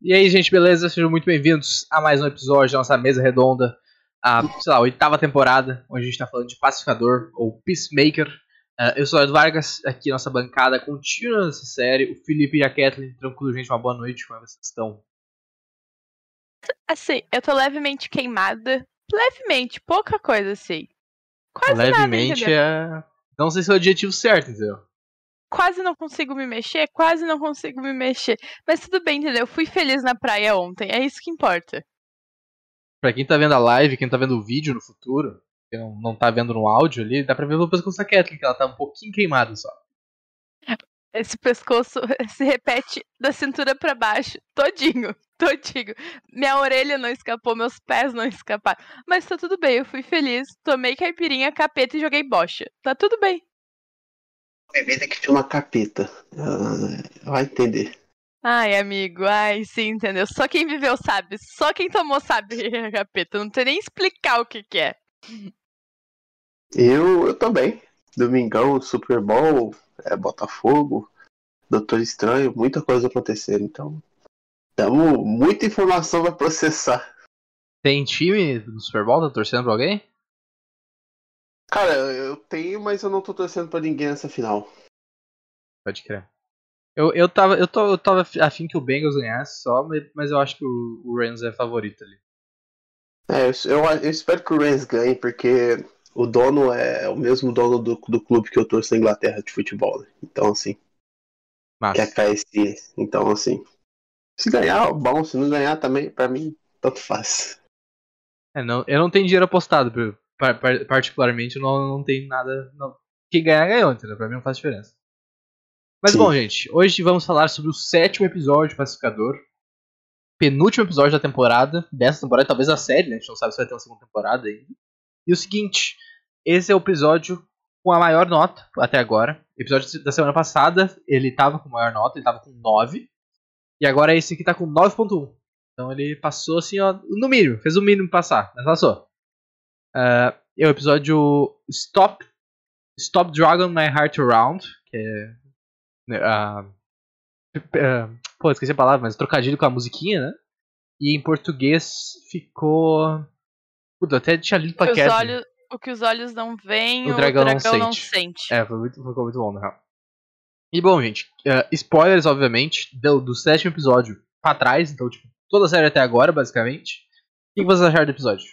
E aí, gente, beleza? Sejam muito bem-vindos a mais um episódio da nossa mesa redonda, a, sei lá, oitava temporada, onde a gente tá falando de pacificador ou peacemaker. Uh, eu sou o Eduardo Vargas, aqui nossa bancada contínua nessa série. O Felipe e a Kathleen, tranquilo, gente, uma boa noite, como é vocês estão? Assim, eu tô levemente queimada. Levemente, pouca coisa, assim. Quase levemente nada, é. Não sei se é o adjetivo certo, entendeu? Quase não consigo me mexer, quase não consigo me mexer. Mas tudo bem, entendeu? Eu fui feliz na praia ontem, é isso que importa. Pra quem tá vendo a live, quem tá vendo o vídeo no futuro, quem não, não tá vendo no áudio ali, dá pra ver o pescoço da Kathleen, que ela tá um pouquinho queimada só. Esse pescoço se repete da cintura para baixo, todinho, todinho. Minha orelha não escapou, meus pés não escaparam. Mas tá tudo bem, eu fui feliz, tomei caipirinha, capeta e joguei bocha. Tá tudo bem. Bebida que chama capeta. Ah, vai entender. Ai, amigo, ai, sim, entendeu? Só quem viveu sabe. Só quem tomou sabe capeta. Não tem nem explicar o que, que é. Eu, eu também. Domingão, Super Bowl, é, Botafogo, Doutor Estranho, muita coisa acontecendo. Então, temos muita informação pra processar. Tem time do Super Bowl? Tá torcendo pra alguém? Cara, eu tenho, mas eu não tô torcendo pra ninguém nessa final. Pode crer. Eu, eu, tava, eu, tô, eu tava afim que o Bengals ganhasse só, mas eu acho que o, o Rams é favorito ali. É, eu, eu, espero que o Rams ganhe, porque o dono é o mesmo dono do, do clube que eu torço na Inglaterra de futebol. Né? Então, assim. Massa. Que é a KSC. Então, assim. Se ganhar, bom. Se não ganhar também, pra mim, tanto faz. É, não, eu não tenho dinheiro apostado, particularmente, não, não tenho nada. Não. Quem ganhar, ganhou, entendeu? Pra mim não faz diferença. Mas Sim. bom, gente, hoje vamos falar sobre o sétimo episódio de Pacificador. Penúltimo episódio da temporada, dessa temporada, talvez a série, né? A gente não sabe se vai ter uma segunda temporada ainda. E o seguinte, esse é o episódio com a maior nota até agora. O episódio da semana passada, ele tava com maior nota, ele tava com 9. E agora esse aqui tá com 9.1. Então ele passou assim, ó, no mínimo, fez o mínimo passar, mas passou. Uh, é o episódio Stop Stop Dragon My Heart Around, que é Uh, uh, pô, esqueci a palavra, mas trocadilho com a musiquinha, né? E em português ficou. Puta, até tinha lido pra. Olhos, o que os olhos não veem, o dragão, o dragão não, não, sente. É, foi muito, ficou muito bom, na real. E bom, gente, uh, spoilers, obviamente, do, do sétimo episódio pra trás, então, tipo, toda a série até agora, basicamente. O que vocês acharam do episódio?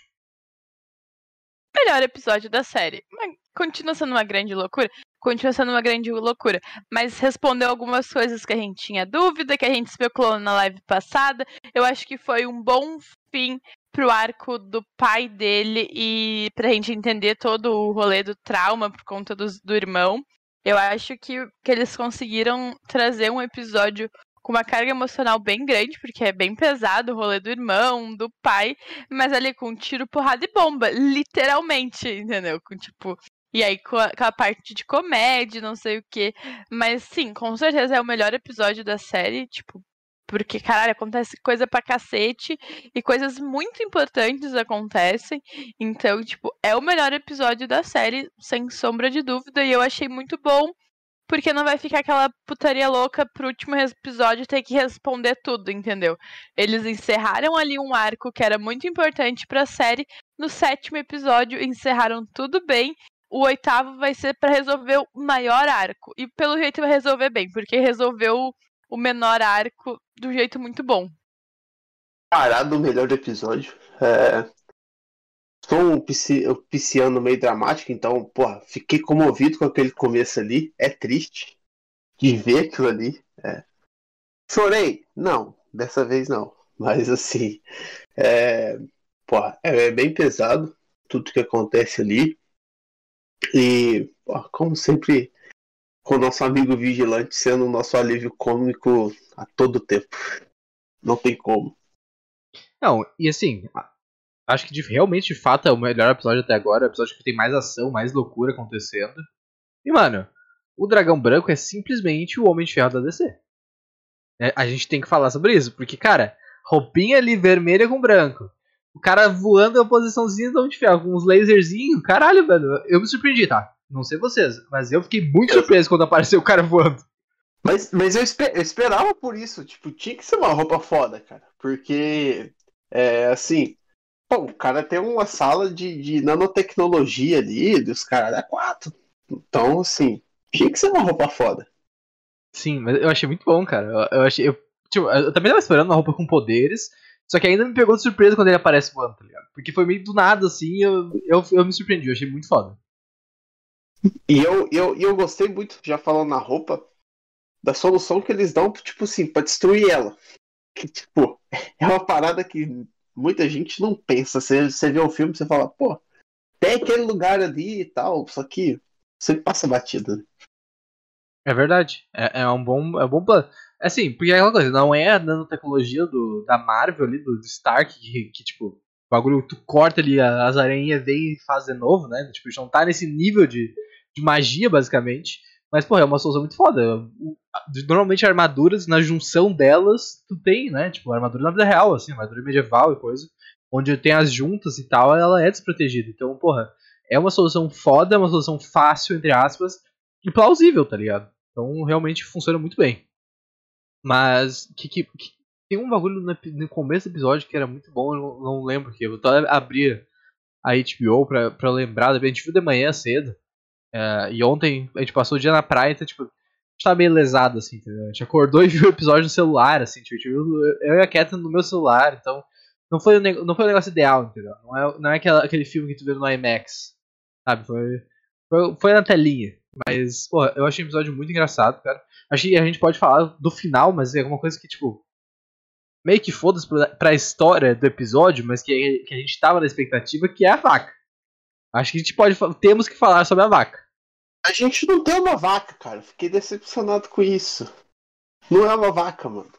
Melhor episódio da série. Mas continua sendo uma grande loucura continua sendo uma grande loucura. Mas respondeu algumas coisas que a gente tinha dúvida, que a gente especulou na live passada. Eu acho que foi um bom fim pro arco do pai dele e pra gente entender todo o rolê do trauma por conta do, do irmão. Eu acho que, que eles conseguiram trazer um episódio com uma carga emocional bem grande, porque é bem pesado o rolê do irmão, do pai, mas ali com tiro, porrada e bomba, literalmente, entendeu? Com tipo, e aí com a, com a, parte de comédia, não sei o quê. Mas sim, com certeza é o melhor episódio da série, tipo, porque, caralho, acontece coisa pra cacete e coisas muito importantes acontecem. Então, tipo, é o melhor episódio da série, sem sombra de dúvida. E eu achei muito bom, porque não vai ficar aquela putaria louca pro último episódio ter que responder tudo, entendeu? Eles encerraram ali um arco que era muito importante pra série. No sétimo episódio, encerraram tudo bem o oitavo vai ser para resolver o maior arco. E pelo jeito vai resolver bem, porque resolveu o menor arco do jeito muito bom. Parado o melhor episódio. É... Sou um, pisci... pisciano meio dramático, então, porra, fiquei comovido com aquele começo ali. É triste de ver aquilo ali. É... Chorei? Não, dessa vez não. Mas assim, é... Porra, é bem pesado tudo que acontece ali. E, como sempre, com o nosso amigo Vigilante sendo o nosso alívio cômico a todo tempo. Não tem como. Não, e assim, acho que de, realmente, de fato, é o melhor episódio até agora. É o episódio que tem mais ação, mais loucura acontecendo. E, mano, o Dragão Branco é simplesmente o Homem de Ferro da DC. É, a gente tem que falar sobre isso, porque, cara, roupinha ali vermelha com branco. O cara voando a posiçãozinha de onde ferro, com uns laserzinhos. Caralho, velho. Eu me surpreendi, tá? Não sei vocês, mas eu fiquei muito surpreso quando apareceu o cara voando. Mas, mas eu, esper- eu esperava por isso, tipo, tinha que ser uma roupa foda, cara. Porque, é, assim, pô, o cara tem uma sala de, de nanotecnologia ali, dos caras é quatro. Então, assim, tinha que ser uma roupa foda. Sim, mas eu achei muito bom, cara. Eu, eu achei. Eu, tipo, eu também tava esperando uma roupa com poderes. Só que ainda me pegou de surpresa quando ele aparece voando, tá ligado? Porque foi meio do nada, assim, eu, eu, eu me surpreendi, eu achei muito foda. E eu, eu, eu gostei muito, já falando na roupa, da solução que eles dão, tipo assim, pra destruir ela. Que, tipo, é uma parada que muita gente não pensa. Você, você vê o filme, você fala, pô, tem aquele lugar ali e tal, só que você passa batida. né? É verdade. É, é um bom, é um bom plano. Assim, porque é aquela coisa, não é a nanotecnologia do, da Marvel ali, do, do Stark, que, que, tipo, o bagulho, tu corta ali, as aranhas vem e faz de novo, né? Tipo, já não tá nesse nível de, de magia, basicamente. Mas, pô, é uma solução muito foda. O- Normalmente armaduras, na junção delas, tu tem, né? Tipo, armadura na vida real, assim, armadura medieval e coisa. Onde tem as juntas e tal, ela é desprotegida. Então, porra, é uma solução foda, é uma solução fácil, entre aspas, e plausível, tá ligado? Então realmente funciona muito bem. Mas que, que, que- tem um bagulho no, no começo do episódio que era muito bom, eu não, não lembro que. Eu tô a abrir a HBO pra, pra lembrar, a gente viu de manhã cedo. É, e ontem a gente passou o dia na praia, então tipo, a gente tava meio lesado, assim, entendeu? A gente acordou e viu o episódio no celular, assim, tipo, eu e a Kathleen no meu celular, então não foi nego- não foi o negócio ideal, entendeu? Não é, não é aquela, aquele filme que tu vê no IMAX, sabe? Foi, foi, foi na telinha. Mas, pô, eu achei o episódio muito engraçado, cara. Achei que a gente pode falar do final, mas é alguma coisa que, tipo, meio que foda-se pra, pra história do episódio, mas que, que a gente tava na expectativa, que é a vaca. Acho que a gente pode. Temos que falar sobre a vaca. A gente não tem uma vaca, cara. Fiquei decepcionado com isso. Não é uma vaca, mano.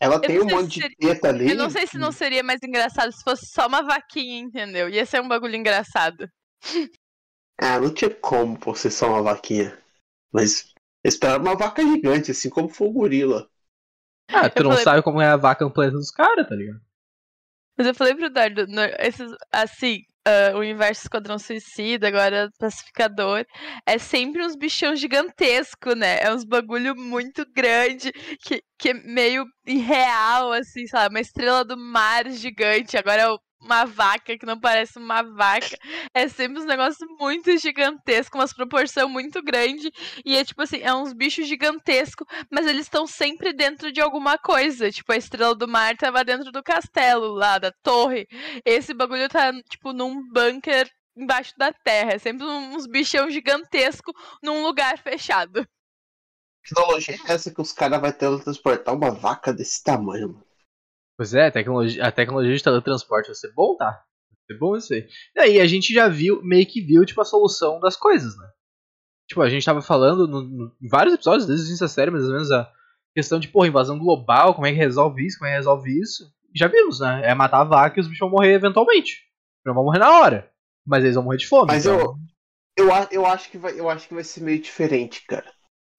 Ela tem não um monte de seria- teta ali. Eu não sei se não seria mais engraçado se fosse só uma vaquinha, entendeu? Ia ser um bagulho engraçado. Ah, não tinha como por ser só uma vaquinha. Mas eu esperava uma vaca gigante, assim como foi o gorila. Ah, tu Eu não falei- sabe como é a vaca no planeta dos caras, tá ligado? Mas eu falei pro Dardo, no- esses, assim, ah, o Universo Esquadrão Suicida, agora Pacificador, é sempre uns bichão gigantesco, né? É uns bagulho muito grande, que, que é meio irreal, assim, sabe? Uma estrela do mar gigante, agora é uma vaca que não parece uma vaca. É sempre uns negócios muito gigantescos, umas proporção muito grande. E é tipo assim, é uns bichos gigantescos, mas eles estão sempre dentro de alguma coisa. Tipo, a estrela do mar tava dentro do castelo lá, da torre. Esse bagulho tá, tipo, num bunker embaixo da terra. É sempre uns bichão gigantesco num lugar fechado. Que tecnologia é essa que os caras vão teletransportar uma vaca desse tamanho, mano? Pois é, a tecnologia, a tecnologia de teletransporte vai ser bom, tá? Vai ser bom isso aí. E aí a gente já viu, meio que viu, tipo, a solução das coisas, né? Tipo, a gente tava falando no, no- em vários episódios, desde o início da série, mais ou menos, a questão de, porra, invasão global, como é que resolve isso, como é que resolve isso. Já vimos, né? É matar a vaca e os bichos vão morrer eventualmente. Não vão morrer na hora. Mas eles vão morrer de fome. Mas então- Eu, a- eu, acho que vai, eu acho que vai ser meio diferente, cara.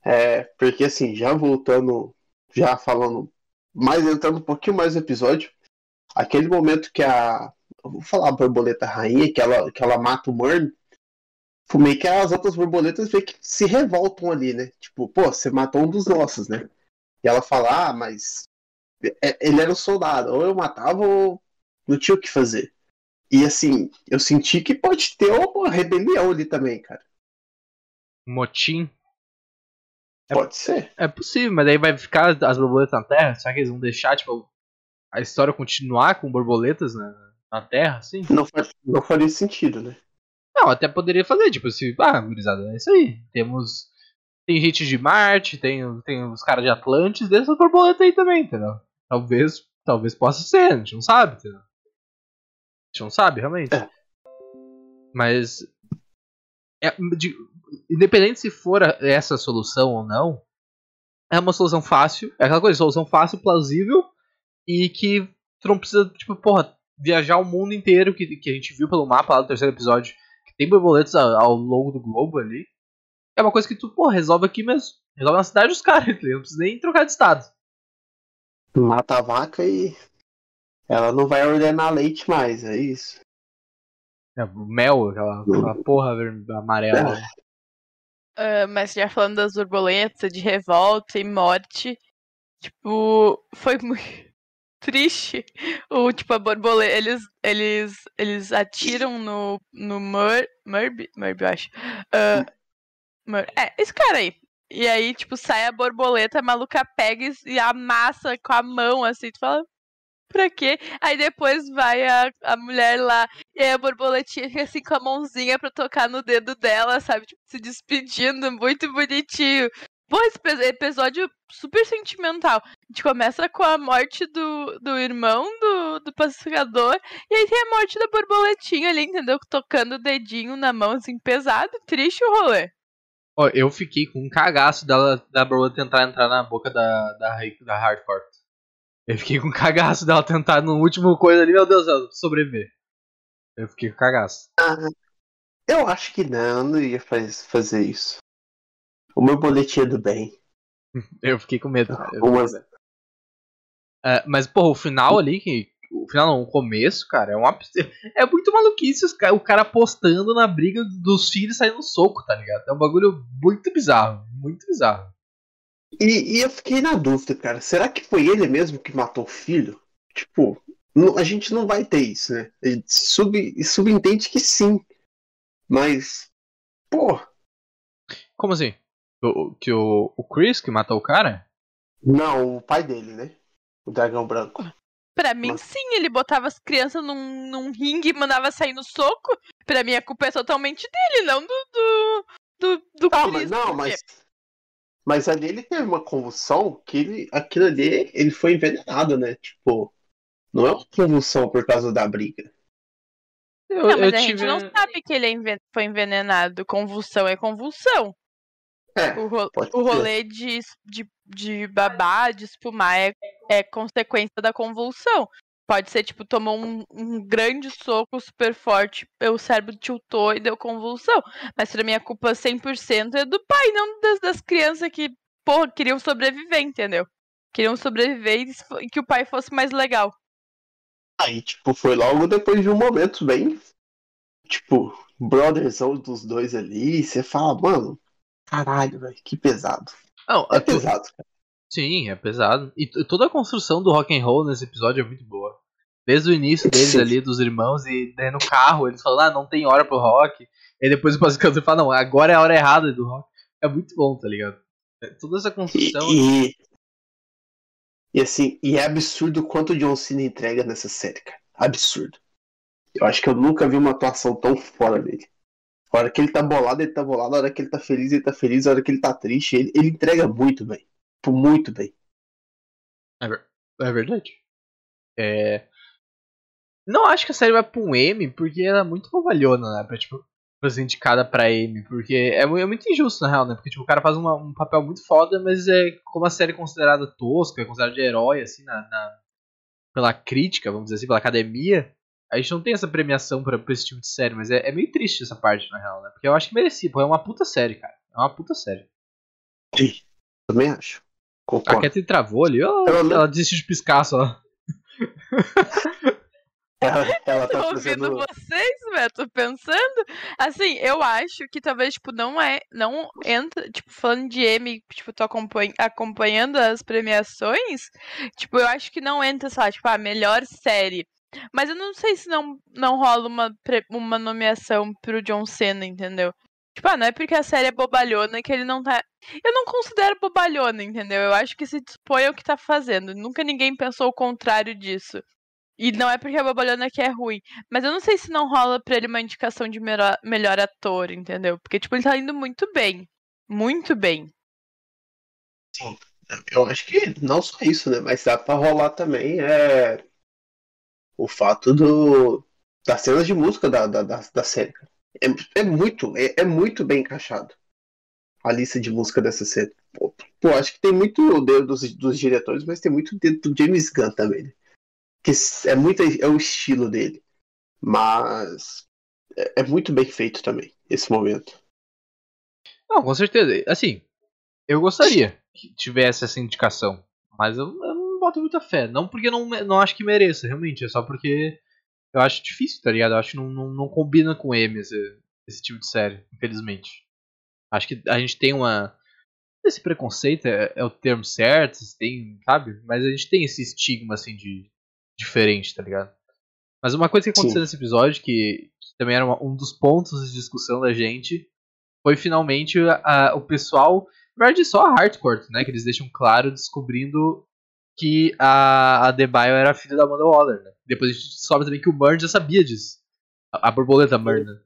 É, porque assim, já voltando, já falando, mais entrando um pouquinho mais no episódio, aquele momento que a. Vou falar a borboleta rainha, que ela, que ela mata o Murn, foi meio que as outras borboletas meio que se revoltam ali, né? Tipo, pô, você matou um dos nossos, né? E ela fala, ah, mas é- ele era um soldado, ou eu matava ou não tinha o que fazer. E assim, eu senti que pode ter uma rebelião ali também, cara. Motim. É- Pode ser. É possível, mas aí vai ficar as borboletas na Terra? Será que eles vão deixar, tipo, a história continuar com borboletas na, na Terra, assim? Não, faz, não faria sentido, né? Não, até poderia fazer, tipo, se. Ah, gurizada, é isso aí. Temos. Tem gente de Marte, tem, tem os caras de Atlantis, dessas borboletas aí também, entendeu? Talvez. Talvez possa ser, a gente não sabe, entendeu? A gente não sabe, realmente. É. Mas. é, de- independente se for essa solução ou não, é uma solução fácil. É aquela coisa, solução fácil, plausível e que tu não precisa, tipo, porra, viajar o mundo inteiro que, que a gente viu pelo mapa lá do terceiro episódio, que tem borboletas ao, longo do globo ali. É uma coisa que tu, porra, resolve aqui mesmo. Resolve na cidade dos caras? Não precisa nem trocar de estado. Mata a vaca e ela não vai ordenar leite mais, é isso. É, mel, aquela, aquela porra ver- amarela. Uh, mas já falando das borboletas, de revolta e morte, tipo, foi muito triste. O, tipo, a borboleta, eles, eles, eles atiram no, no Mur, Murby, Murby, eu acho. Uh, Mur, é, esse cara aí. E aí, tipo, sai a borboleta, a maluca pega e amassa com a mão, assim, tu fala, pra quê? Aí depois vai a, a mulher lá e a borboletinha fica assim com a mãozinha pra tocar no dedo dela, sabe? Tipo, se despedindo, muito bonitinho. Pô, esse episódio super sentimental. A gente começa com a morte do, do irmão do, do pacificador, e aí tem a morte da borboletinha ali, entendeu? Tocando o dedinho na mão, assim, pesado, triste o rolê. Ó, eu fiquei com um cagaço dela, da borboleta tentar entrar na boca da, da, da Hardcore. Eu fiquei com cagaço dela tentar no último coisa ali, meu Deus, ela sobreviver. Eu fiquei com cagaço. Ah, eu acho que não, não ia faz, fazer isso. O meu boletim é do bem. eu fiquei com medo. É, mas, porra, o final ali, que, o final não, o começo, cara, é um É muito maluquice o cara apostando na briga dos filhos saindo no soco, tá ligado? É um bagulho muito bizarro, muito bizarro. E, e, eu fiquei na dúvida, cara. Será que foi ele mesmo que matou o filho? Tipo, a gente não vai ter isso, né? Sub, subentende que sim. Mas, pô. Como assim? O, que o, o Chris que matou o cara? Não, o pai dele, né? O dragão branco. Pra mim, mas... sim, ele botava as crianças num, num ringue e mandava sair no soco. Pra mim, a culpa é totalmente dele, não do. do, do, do ah, Chris. Mas, não, mas mas ali ele teve uma convulsão que ele, aquilo ali ele foi envenenado, né? Tipo, não é uma convulsão por causa da briga. Eu, não, mas a tive... gente não sabe que ele é foi envenenado. Convulsão é convulsão. É, o, ro o rolê de, de, de babar, de espumar é, é consequência da convulsão. Pode ser, tipo, tomou um, um, grande soco super forte, o cérebro tiltou e deu convulsão. Mas pra mim a culpa 100% é do pai, não das, das crianças que, porra, queriam sobreviver, entendeu? Queriam sobreviver e que o pai fosse mais legal. Aí, tipo, foi logo depois de um momento bem, tipo, brothersão dos dois ali. Você fala, mano, caralho, velho, que pesado. Não, é pesado, cara. Sim, é pesado. E toda a construção do rock and roll nesse episódio é muito boa. Desde o início deles ali, dos irmãos, e daí no carro, eles falam, ah, não tem hora pro rock. E depois o basicamente fala, não, agora é a hora errada do rock. É muito bom, tá ligado? É, toda essa construção. E, e, e, assim, e é absurdo quanto o John Cena entrega nessa série, cara. Absurdo. Eu acho que eu nunca vi uma atuação tão fora dele. A hora que ele tá bolado, ele tá bolado. A hora que ele tá feliz, ele tá feliz. A hora que ele tá triste, ele, ele entrega muito bem muito bem. É, é verdade. É... Não acho que a série vai pra um M, porque ela é muito bobalhona, né? Pra, tipo, pra ser indicada pra M. Porque é, é, muito injusto, na real, né? Porque, tipo, o cara faz uma, um papel muito foda, mas é como a série é considerada tosca, é considerada de herói, assim, na, na, pela crítica, vamos dizer assim, pela academia. A gente não tem essa premiação pra, pra esse tipo de série, mas é, é meio triste essa parte, na real, né? Porque eu acho que merecia, pô, é uma puta série, cara. É uma puta série. Sim, também acho. Concordo. A Kathleen travou ali, ela, ela desistiu de piscar só. Ela, ela tá tô ouvindo fazendo... vocês, velho, tô pensando. Assim, eu acho que talvez, tipo, não é. Não entra, tipo, falando de M, tipo, tô acompanha, acompanhando as premiações. Tipo, eu acho que não entra, sei lá, tipo, a melhor série. Mas eu não sei se não, não rola uma, uma nomeação pro John Cena, entendeu? Tipo, ah, não é porque a série é bobalhona que ele não tá. Eu não considero bobalhona, entendeu? Eu acho que se dispõe ao que tá fazendo. Nunca ninguém pensou o contrário disso. E não é porque a bobalhona que é ruim. Mas eu não sei se não rola pra ele uma indicação de melhor, melhor ator, entendeu? Porque, tipo, ele tá indo muito bem. Muito bem. Sim. Eu acho que não só isso, né? Mas dá pra rolar também é o fato do das cenas de música da, da, da, da série. É, é muito, é, é, muito bem encaixado a lista de música dessa série. Pô, pô, acho que tem muito dedo dos, dos diretores, mas tem muito dedo do James Gunn também. Né? Que é muito é o estilo dele. Mas é, é muito bem feito também esse momento. Não, com certeza. Assim, eu gostaria que tivesse essa indicação, mas eu, eu não boto muita fé. Não porque não, não acho que mereça, realmente. É só porque eu acho difícil, tá ligado? Eu acho que não, não, não combina com M esse, esse tipo de série, infelizmente. Acho que a gente tem uma. Esse preconceito é, é o termo certo, tem, sabe? Mas a gente tem esse estigma assim de diferente, tá ligado? Mas uma coisa que aconteceu Sim. nesse episódio, que, que também era uma, um dos pontos de discussão da gente, foi finalmente a, a, o pessoal, na verdade só a Hardcore, né? Que eles deixam claro descobrindo que a, a Debaio era filha da Amanda Waller, né? Depois a gente descobre também que o Burn já sabia disso. A, a borboleta Burn, né?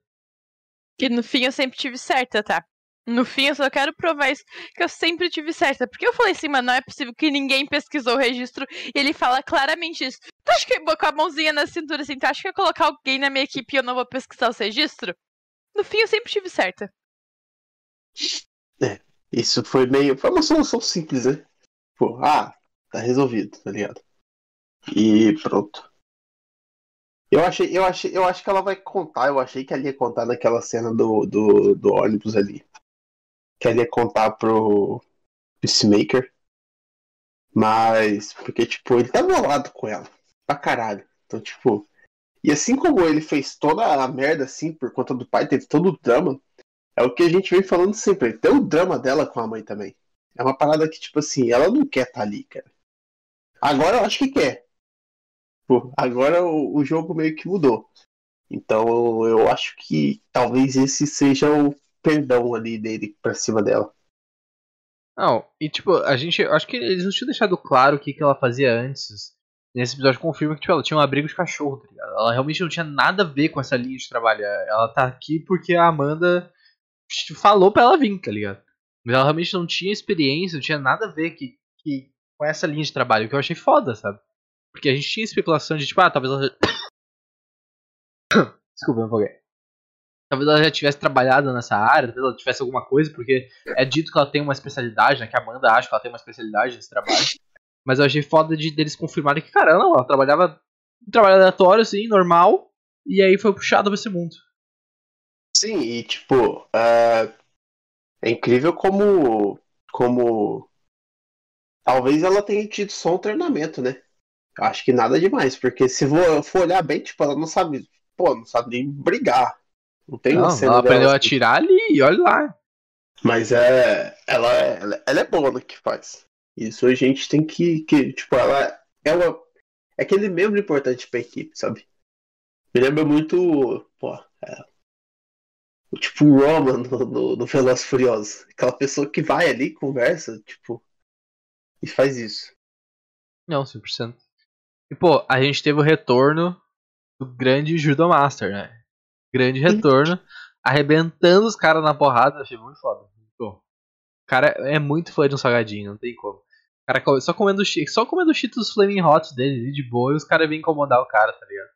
Que no fim eu sempre tive certa, tá? No fim, eu só quero provar isso, que eu sempre tive certa. Porque eu falei assim, mano, não é possível que ninguém pesquisou o registro e ele fala claramente isso. Tu acha que com a mãozinha na cintura assim, tu acha que colocar alguém na minha equipe e eu não vou pesquisar os registros? No fim, eu sempre tive certa. É, isso foi meio. Foi uma solução simples, né? Pô, ah, tá resolvido, tá ligado? E pronto. Eu achei, eu achei, eu acho que ela vai contar. Eu achei que ela ia contar naquela cena do, do, do ônibus ali que ele ia contar pro Peacemaker. Mas, porque, tipo, ele tá bolado com ela. Pra caralho. Então, tipo. E assim como ele fez toda a merda, assim, por conta do pai, teve todo o drama. É o que a gente vem falando sempre. Tem o drama dela com a mãe também. É uma parada que, tipo assim, ela não quer estar tá ali, cara. Agora eu acho que quer. Pô, agora o, o jogo meio que mudou. Então eu acho que talvez esse seja o perdão ali dele pra cima dela. Não, e tipo, a gente. Acho que eles não tinham deixado claro o que, que ela fazia antes. Nesse episódio confirma que tipo, ela tinha um abrigo de cachorro, tá ligado? Ela realmente não tinha nada a ver com essa linha de trabalho. Ela tá aqui porque a Amanda falou pra ela vir, tá ligado? Mas ela realmente não tinha experiência, não tinha nada a ver que, que, com essa linha de trabalho, que eu achei foda, sabe? Porque a gente tinha especulação de tipo, ah, talvez ela. Desculpa, eu me talvez ela já tivesse trabalhado nessa área, talvez ela tivesse alguma coisa, porque é dito que ela tem uma especialidade, né? Que a Amanda acha que ela tem uma especialidade nesse trabalho. Mas eu achei foda de deles confirmarem que, cara, não, ela trabalhava um trabalho aleatório, assim, normal, e aí foi puxada pra esse mundo. Sim, e tipo, é, é incrível como. como. Talvez ela tenha tido só um treinamento, né? Acho que nada demais, porque se for olhar bem, tipo, ela não sabe. Pô, não sabe nem brigar. Não tem não, ela aprendeu a atirar ali, olha lá. Mas é, ela, é, ela é boa no que faz. Isso a gente tem que, que tipo, ela é uma, é aquele membro importante pra equipe, sabe? Me lembra muito, pô, é, tipo o Roman no, no, no Veloz Furioso. Aquela pessoa que vai ali, conversa, tipo, e faz isso. Não, 100%. E, pô, a gente teve o retorno do grande Judo Master, né? Grande retorno, arrebentando os caras na porrada. Achei muito foda. O cara é muito fã de um salgadinho, não tem como. O cara só comendo, só comendo cheetos Flaming Hot dele, de boa, e os caras vêm incomodar o cara, tá ligado?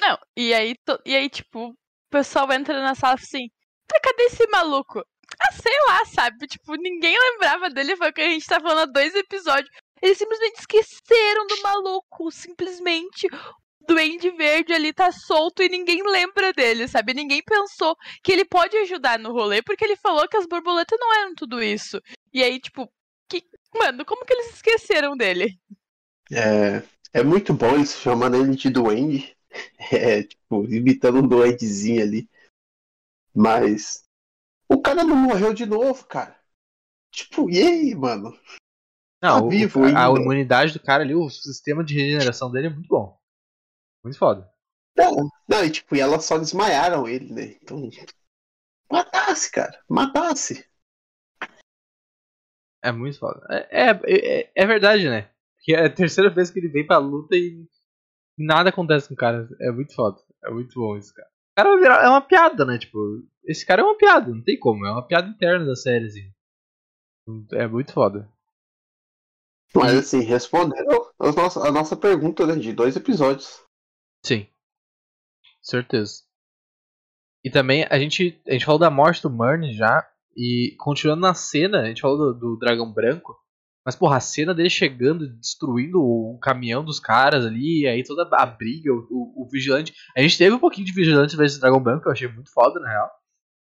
Não, e aí, e aí, tipo, o pessoal entra na sala assim, tá, cadê esse maluco? Ah, sei lá, sabe? Tipo, ninguém lembrava dele, foi o que a gente tá falando há dois episódios. Eles simplesmente esqueceram do maluco. Simplesmente Duende Verde ali tá solto e ninguém lembra dele, sabe? Ninguém pensou que ele pode ajudar no rolê, porque ele falou que as borboletas não eram tudo isso. E aí, tipo, que... mano, como que eles esqueceram dele? É, é muito bom eles chamando ele de Duende. É, tipo, imitando um duendezinho ali. Mas. O cara não morreu de novo, cara. Tipo, e aí, mano? Não, tá vivo o, a, a imunidade do cara ali, o sistema de regeneração dele é muito bom. Muito foda. Não, não, e tipo, e elas só desmaiaram ele, né? Então. Matasse, cara. Matasse. É muito foda. É, é, é, é verdade, né? Que é a terceira vez que ele vem pra luta e nada acontece com o cara. É muito foda. É muito bom isso, cara. O cara. É uma piada, né? Tipo, esse cara é uma piada, não tem como. É uma piada interna da série, assim. É muito foda. Mas assim, respondendo a nossa, a nossa pergunta né, de dois episódios. Sim. Certeza. E também a gente, a gente falou da morte do Murn já. E continuando na cena, a gente falou do, do dragão branco. Mas, porra, a cena dele chegando, destruindo o caminhão dos caras ali, aí toda a briga, o, o, o vigilante. A gente teve um pouquinho de vigilante esse dragão branco, que eu achei muito foda, na real.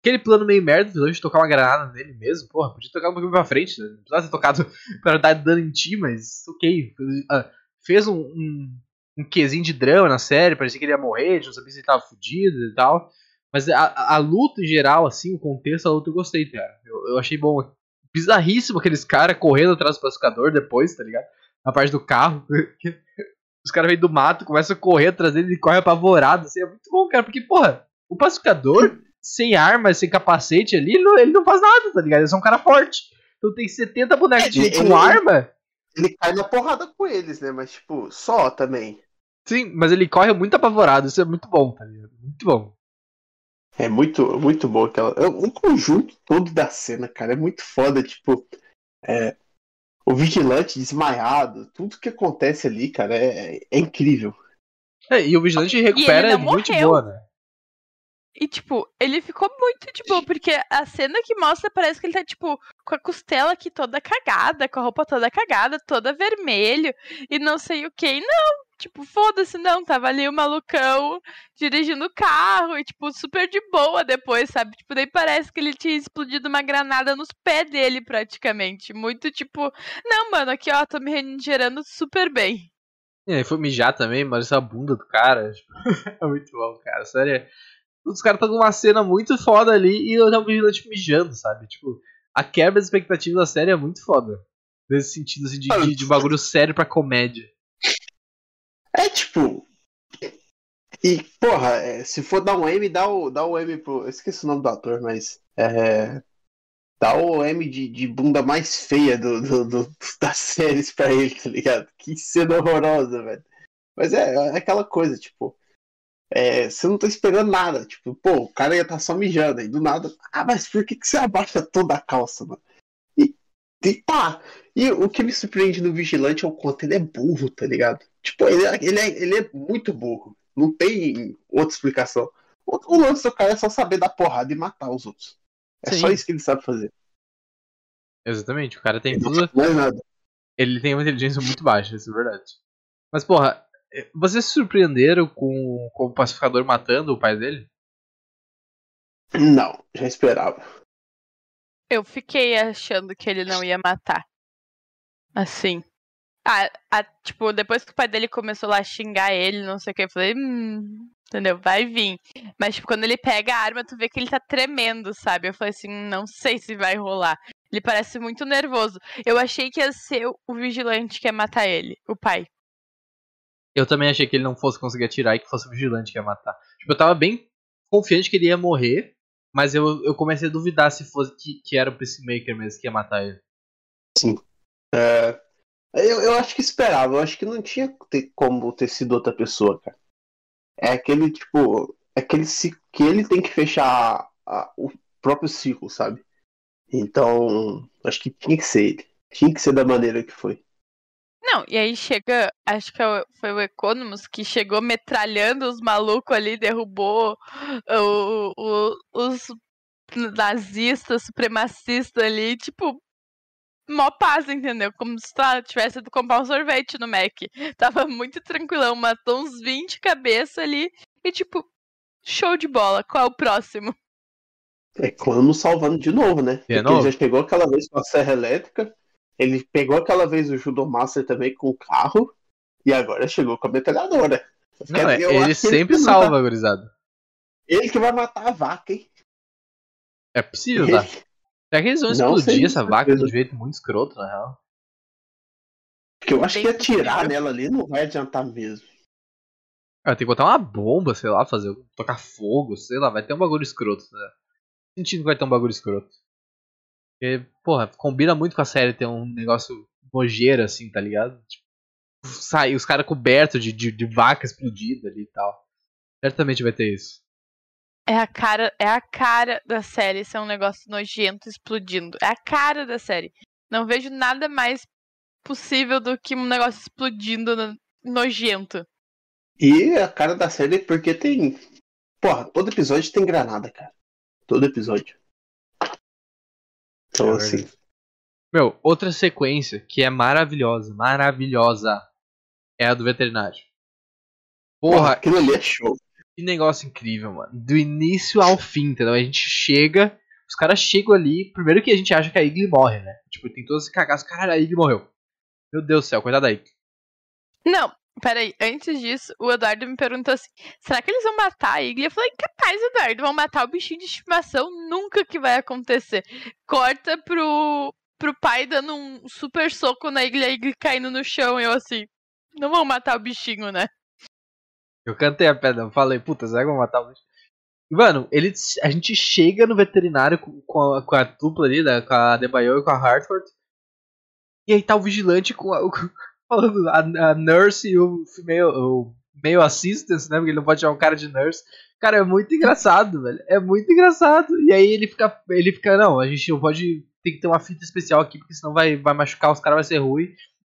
Aquele plano meio merda, do de tocar uma granada nele mesmo, porra, podia tocar um pouquinho pra frente, né? Não precisava ter tocado pra dar dano em ti, mas ok. Uh, fez um, um um quesinho de drama na série, parecia que ele ia morrer, a gente não sabia se ele tava fudido e tal. Mas a, a luta em geral, assim, o contexto da luta eu gostei, cara. Eu, eu achei bom. Bizarríssimo aqueles caras correndo atrás do pacificador depois, tá ligado? Na parte do carro. Os caras vêm do mato, começam a correr atrás dele e corre apavorado. Assim, é muito bom, cara. Porque, porra, o pacificador, sem arma, sem capacete ali, ele não, ele não faz nada, tá ligado? Ele é só um cara forte. Então tem 70 bonecos Ele- com ele- arma. Ele cai na porrada com eles, né? Mas, tipo, só também. Sim, mas ele corre muito apavorado. Isso é muito bom, tá ligado? Muito bom. É muito, muito bom aquela. É um conjunto todo da cena, cara. É muito foda, tipo. é, o vigilante desmaiado, tudo que acontece ali, cara, é, é incrível. É, e o vigilante recupera de muito morreu. boa, né? E, tipo, ele ficou muito de boa, porque a cena que mostra parece que ele tá, tipo, com a costela aqui toda cagada, com a roupa toda cagada, toda vermelho, e não sei o que. Não, tipo, foda-se, não. Tava ali o malucão dirigindo o carro, e, tipo, super de boa depois, sabe? Tipo, daí parece que ele tinha explodido uma granada nos pés dele, praticamente. Muito, tipo, não, mano, aqui, ó, tô me regenerando super bem. E aí foi mijar também, mas a bunda do cara. tipo, é muito bom, cara. Sério. Os caras estão com uma cena muito foda ali e eu já vigilante mijando, sabe? Tipo, a quebra de expectativa da série é muito foda. Nesse sentido, assim, de, de, de bagulho sério pra comédia. É tipo. E, porra, é, se for dar um M, dá o, dá o M pro. Eu esqueci o nome do ator, mas. É. Dá o M de, de bunda mais feia do, do, do- das séries pra ele, tá ligado? Que cena horrorosa, velho. Mas é, é aquela coisa, tipo. É, você não tá esperando nada. Tipo, pô, o cara ia estar só mijando aí do nada. Ah, mas por que, que você abaixa toda a calça, mano? E, e tá. E o que me surpreende no Vigilante é o quanto ele é burro, tá ligado? Tipo, ele, é- ele, é, ele é muito burro. Não tem outra explicação. O, o lance do cara é só saber dar porrada e matar os outros. É Sim. só isso que ele sabe fazer. Exatamente, o cara tem Ele. Ele tem uma inteligência muito baixa, isso é verdade. Mas, porra, vocês se surpreenderam com, com o pacificador matando o pai dele? Não, já esperava. Eu fiquei achando que ele não ia matar. Assim. Ah, a- tipo, depois que o pai dele começou lá a xingar ele, não sei o que, eu falei, hum, entendeu? Vai vir. Mas, tipo, quando ele pega a arma, tu vê que ele tá tremendo, sabe? Eu falei assim, não sei se vai rolar. Ele parece muito nervoso. Eu achei que ia ser o- o vigilante que ia matar ele, o pai. Eu também achei que ele não fosse conseguir atirar e que fosse o vigilante que ia matar. Tipo, eu tava bem confiante que ele ia morrer, mas eu, eu comecei a duvidar se fosse que, que era o Peacemaker mesmo que ia matar ele. É, eu, eu acho que esperava. Eu acho que não tinha ter- como ter sido outra pessoa, cara. É aquele, tipo. É aquele ciclo que ele tem que fechar a- o próprio ciclo, sabe? Então, acho que tinha que ser ele. Tinha que ser da maneira que foi. Não, e aí chega, acho que é foi o Economus que chegou metralhando os malucos ali, derrubou o- o- os nazistas, supremacistas ali, tipo, mó paz, entendeu? Como se tá, tivesse ido comprar um sorvete no Mac. Tava muito tranquilão, matou uns 20 cabeças ali e tipo, show de bola, qual é o próximo? É quando salvando de novo, né? Porque novo? ele já chegou aquela vez com a serra elétrica. Ele pegou aquela vez o Judo Master também com o carro. E agora chegou com a metralhadora. Não, é, ele sempre que vai matar- salva, gurizada. Ele que vai matar a vaca, hein? É possível, tá? Ele- Será que eles vão Não explodir essa vaca de um jeito muito escroto, na real? Porque eu acho que atirar nela ali não vai adiantar mesmo. Ah, tem que botar uma bomba, sei lá, fazer. tocar fogo, sei lá, vai ter um bagulho escroto, né? Sentindo que vai ter um bagulho escroto. Porque, porra, combina muito com a série ter um negócio nojeiro assim, tá ligado? Tipo, sai os caras cobertos de, de, de vaca explodida ali e tal. Certamente vai ter isso. É a cara, é a cara da série ser um negócio nojento explodindo. É a cara da série. Não vejo nada mais possível do que um negócio explodindo no- nojento. E a cara da série é porque tem. Porra, todo episódio tem granada, cara. Todo episódio. Então, É assim. Meu, outra sequência que é maravilhosa, maravilhosa, é a do veterinário. Porra, Porra, aquilo ali é show. que negócio incrível, mano. Do início ao fim, entendeu? A gente chega, os caras chegam ali, primeiro que a gente acha que a Igli morre, né? Tipo, tem todo esse cagaço, caralho, a Igli morreu. Meu Deus do céu, coitada da Igli. Não, Peraí, antes disso, o Eduardo me perguntou assim: será que eles vão matar a Igli? Eu falei, capaz, Eduardo, vão matar o bichinho de estimação, nunca que vai acontecer. Corta pro, pro pai dando um super soco na Igli, a Igli caindo no chão, eu assim, não vão matar o bichinho, né? Eu cantei a pedra, falei, puta, será que vão matar o bichinho? Mano, ele, a gente chega no veterinário com, com, a, com a dupla ali, né, com a Debayo e com a Hartford. E aí tá o vigilante com a, falando a, a nurse e o female, o male assistant, né? Porque ele não pode chamar um cara de nurse. Cara, é muito engraçado, velho. É muito engraçado. E aí ele fica, ele fica, não, a gente não pode, tem que ter uma fita especial aqui, porque senão vai, vai machucar os caras, vai ser ruim.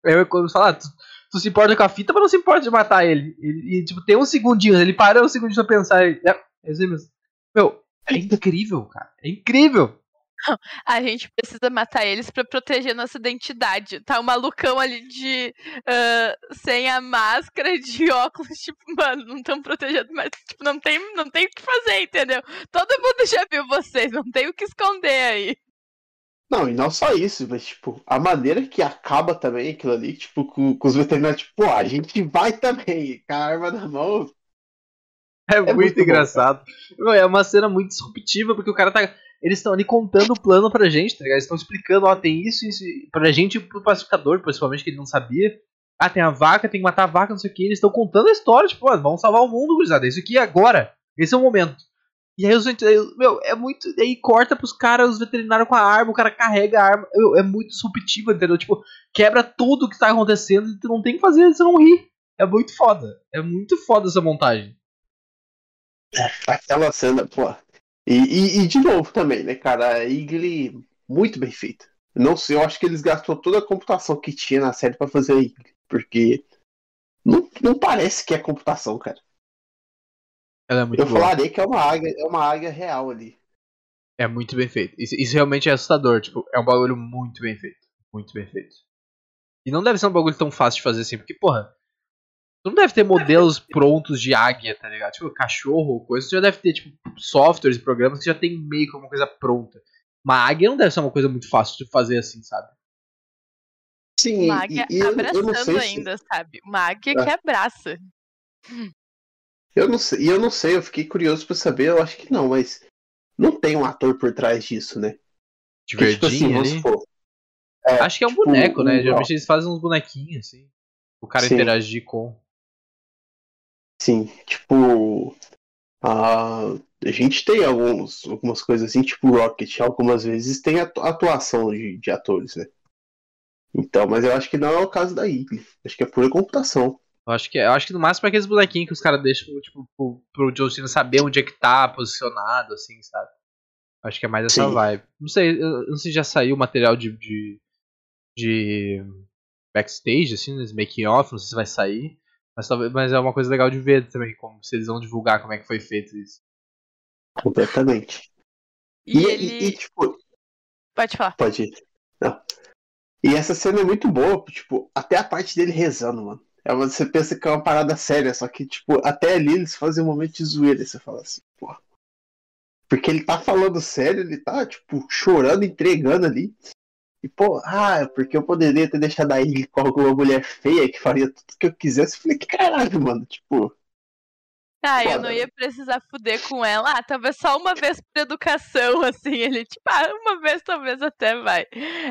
Aí eu quando fala, ah, tu, tu, se importa com a fita, mas não se importa de matar ele. E, e tipo, tem uns segundinhos, ele para um segundinho pra pensar. E, é, é assim mesmo. Meu, é incrível, cara. É incrível. A gente precisa matar eles para proteger nossa identidade. Tá o um malucão ali de. Uh, sem a máscara, de óculos, tipo, mano, não estão protegendo, mas tipo, não tem, não tem o que fazer, entendeu? Todo mundo já viu vocês, não tem o que esconder aí. Não, e não só isso, mas, tipo, a maneira que acaba também aquilo ali, tipo, com, com os veterinários, tipo, pô, a gente vai também, com a arma na mão. É, é muito, muito, engraçado. Bom, é uma cena muito disruptiva, porque o cara tá eles estão ali contando o plano pra gente, tá ligado? Eles estão explicando, ó, tem isso, isso, pra gente e pro pacificador, principalmente, que ele não sabia. Ah, tem a vaca, tem que matar a vaca, não sei o que. Eles estão contando a história, tipo, ó, vamos salvar o mundo, gurizada. Isso aqui é agora. Esse é o momento. E aí os meu, é muito. Aí corta pros caras, os veterinários com a arma, o cara carrega a arma. Meu, é muito disruptivo, entendeu? Tipo, quebra tudo que tá acontecendo e tu não tem que fazer, você não rir. É muito foda. É muito foda essa montagem. Aquela cena, pô, e, e, e, de novo também, né, cara? A Igli, muito bem feita. Não sei, eu acho que eles gastou toda a computação que tinha na série para fazer a Igli. Porque não, não parece que é computação, cara. Ela é muito eu boa. falaria que é uma águia, é uma águia real ali. É muito bem feito. Isso, isso realmente é assustador. Tipo, é um bagulho muito bem feito. Muito bem feito. E não deve ser um bagulho tão fácil de fazer assim, porque, porra, não deve ter modelos prontos de águia, tá ligado? Tipo, cachorro ou coisa. Você já deve ter, tipo, softwares e programas que já tem meio que uma coisa pronta. Uma águia não deve ser uma coisa muito fácil de fazer assim, sabe? Sim, uma águia e, e abraçando ainda, se... sabe? Uma águia é. que abraça. Eu não sei, e eu não sei, eu fiquei curioso pra saber, eu acho que não, mas não tem um ator por trás disso, né? De que, verdinho tipo assim, é, acho que é um tipo, boneco, né? Geralmente eles fazem uns bonequinhos, assim. O cara Sim. interagir com. Sim, tipo. A, a gente tem alguns, algumas coisas assim, tipo Rocket, algumas vezes tem atuação de, de atores, né? Então, mas eu acho que não é o caso da Igli. Acho que é pura computação. Eu acho que. Eu acho que no máximo é aqueles bonequinhos que os caras deixam, tipo, pro, pro John Cena saber onde é que tá posicionado, assim, sabe? Acho que é mais essa Sim. vibe. Não sei, eu não sei se já saiu material de, de, de backstage, assim, nos making off, não sei se vai sair. Mas, talvez, mas é uma coisa legal de ver também, como se eles vão divulgar como é que foi feito isso. Completamente. E, e ele. E, e, tipo, pode falar. Pode ir. Não. E essa cena é muito boa, tipo, até a parte dele rezando, mano. É, você pensa que é uma parada séria, só que, tipo, até ali eles fazem um momento de zoeira. E você fala assim, porra. Porque ele tá falando sério, ele tá, tipo, chorando, entregando ali. E, pô, ah, porque eu poderia ter deixado a Iggy com alguma mulher feia que faria tudo que eu quisesse. Eu falei, que caralho, mano, tipo. Ah, foda. eu não ia precisar fuder com ela. Ah, talvez só uma vez por educação, assim. Ele, tipo, ah, uma vez talvez até vai.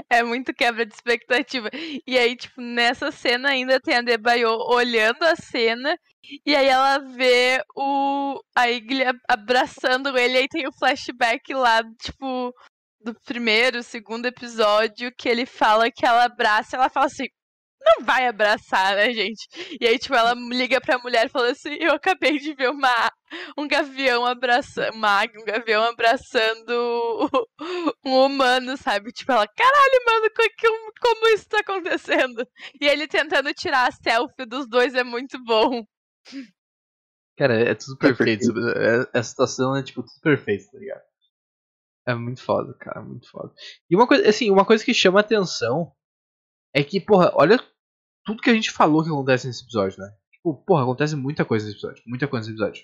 É muito quebra de expectativa. E aí, tipo, nessa cena ainda tem a Debaio olhando a cena. E aí ela vê o a Igli abraçando ele. E aí tem o flashback lá, tipo, do primeiro, segundo episódio, que ele fala que ela abraça, ela fala assim, não vai abraçar, né, gente? E aí, tipo, ela liga pra mulher e fala assim, eu acabei de ver uma, um gavião abraçando, uma águia, um gavião abraçando um humano, sabe? Tipo, ela, caralho, mano, como, como isso tá acontecendo? E ele tentando tirar a selfie dos dois é muito bom. Cara, é tudo perfeito. É, a situação é, tipo, tudo perfeito, tá ligado? É muito foda, cara, muito foda. E uma coisa, assim, uma coisa que chama atenção é que, porra, olha tudo que a gente falou que acontece nesse episódio, né? Tipo, porra, acontece muita coisa nesse episódio, muita coisa nesse episódio.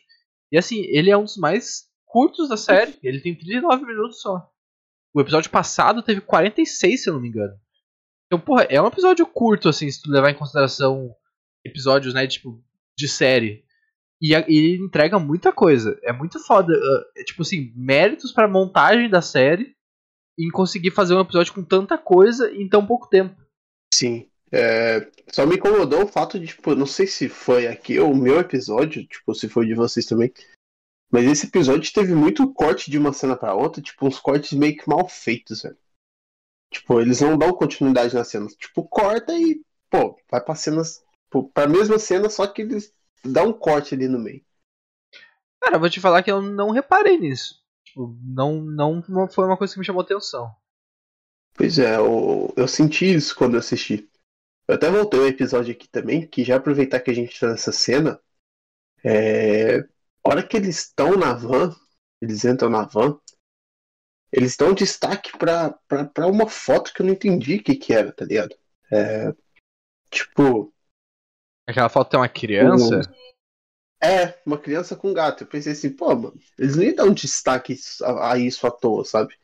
E assim, ele é um dos mais curtos da série, ele tem 39 minutos só. O episódio passado teve 46, se eu não me engano. Então, porra, é um episódio curto, assim, se tu levar em consideração episódios, né, tipo, de série. E, ele entrega muita coisa. É muito foda. uh, é, tipo assim, méritos pra montagem da série em conseguir fazer um episódio com tanta coisa em tão pouco tempo. Sim. É, só me incomodou o fato de, tipo, não sei se foi aqui ou o meu episódio, tipo, se foi de vocês também. Mas esse episódio teve muito corte de uma cena pra outra, tipo, uns cortes meio que mal feitos, velho. Tipo, eles não dão continuidade nas cenas. Tipo, corta e, pô, vai pra cenas. Tipo, pra mesma cena, só que eles dão um corte ali no meio. Cara, eu vou te falar que eu não reparei nisso. Tipo, não, não foi uma coisa que me chamou atenção. Pois é, eu, eu senti isso quando eu assisti. Eu até voltei um episódio aqui também, que já aproveitar que a gente tá nessa cena. É. A hora que eles estão na van, eles entram na van, eles dão destaque pra, pra, pra uma foto que eu não entendi o que, que era, tá ligado? É. Tipo, Aquela foto tem uma criança. é, uma criança com gato. Eu pensei assim, pô, mano, eles dar um destaque a, isso à toa, sabe?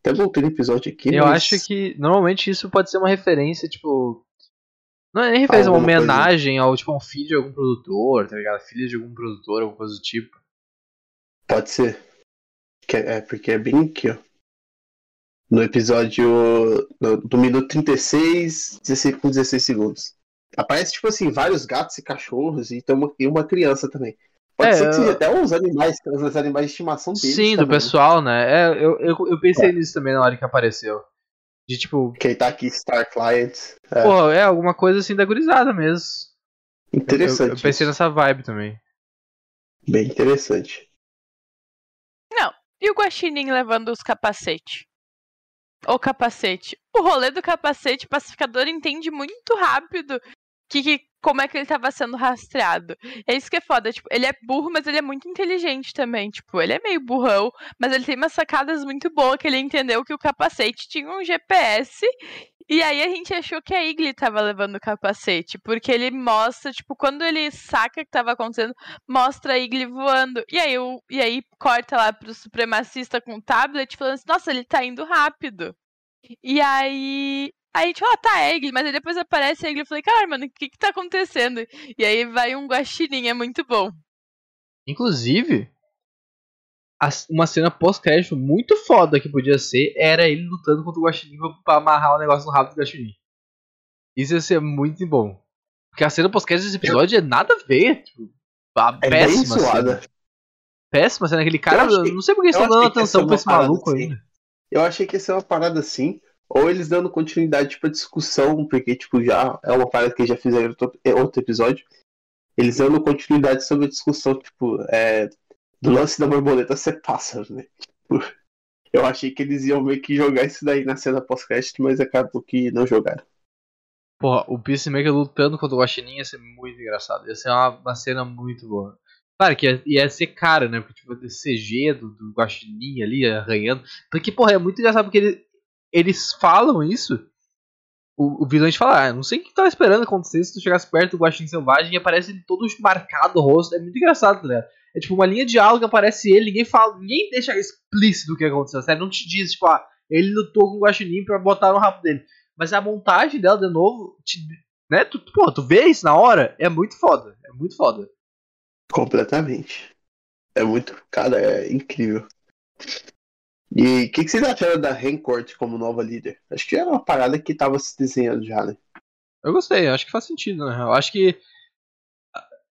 Até voltei no episódio aqui. Eu mas- acho que normalmente isso pode ser uma referência, tipo. Não é nem referência, é uma Alguma coisa. homenagem ao tipo, a um filho de algum produtor, tá ligado? Filho de algum produtor, alguma coisa do tipo. Pode ser. Que é, é, porque é bem aqui, ó. No episódio no- do minuto 36, 16 com 16 segundos. Aparece, tipo assim, vários gatos e cachorros e, tem uma, e uma criança também. Pode É, ser que seja eu- até os animais, os animais de estimação deles. Sim, do também, né? pessoal, né? É, eu, eu, eu pensei É. nisso também na hora que apareceu. De tipo, Quem tá aqui, Star Client. É, pô, é alguma coisa assim da gurizada mesmo. Eu- Eu, interessante. eu pensei nessa vibe também. Bem interessante. E o Guaxinim levando os capacete? O capacete. O rolê do capacete, o pacificador entende muito rápido que, que- como é que ele tava sendo rastreado. É isso que é foda. Tipo, ele é burro, mas ele é muito inteligente também. Tipo, ele é meio burrão, mas ele tem umas sacadas muito boas que ele entendeu que o capacete tinha um GPS. E aí a gente achou que a Igli tava levando o capacete. Porque ele mostra, tipo, quando ele saca que tava acontecendo, mostra a Igli voando. E aí, o, e aí corta lá pro supremacista com o tablet falando assim, nossa, ele tá indo rápido. E aí. Aí a gente fala, tá, é Igli, mas aí depois aparece a Igli e eu falei, cara, mano, o que que tá acontecendo? E aí vai um guaxinim, é muito bom. Inclusive, uma cena pós-crédito muito foda que podia ser era ele lutando contra o Guaxinim pra- amarrar o negócio no rabo do Guaxinim. Isso ia ser muito bom. Porque a cena pós-crédito desse episódio é nada a ver. Tipo, a É bem péssima suada. cena. Péssima cena. Aquele cara, Eu achei- não sei porque eles eu estão dando que ia atenção pra esse maluco assim. ainda. Eu achei que ia ser uma parada assim, ou eles dando continuidade pra discussão, porque, tipo, já é uma parada que já fizeram outro- outro episódio. Eles dando continuidade sobre a discussão, tipo, é, do lance da borboleta ser pássaro, né? Tipo, eu achei que eles iam meio que jogar isso daí na cena pós-crédito, mas acabou que não jogaram. Porra, o Peacemaker lutando contra o Guaxinim ia ser muito engraçado. Ia ser uma, uma cena muito boa. Claro que ia, ia ser cara, né? Porque tipo, esse CG do, do Guaxinim ali arranhando. Porque, porra, é muito engraçado porque ele- eles falam isso. O, o vilão fala, ah, não sei o que tava esperando acontecer se tu chegasse perto do Guaxinim Selvagem e aparece todo marcado o rosto. É muito engraçado, tá ligado? É tipo uma linha de diálogo, aparece ele, ninguém fala, ninguém deixa explícito o que aconteceu. Não te diz, tipo, ah, ele lutou com o Guaxinim pra botar no rabo dele. Mas a montagem dela, de novo, te, né? Tu, pô, tu vê isso na hora, é muito foda. É muito foda. Completamente. É muito. Cara, é incrível. E o que, que vocês acharam da Rencourt como nova líder? Acho que era uma parada que tava se desenhando já, né? Eu gostei, acho que faz sentido, né? Eu acho que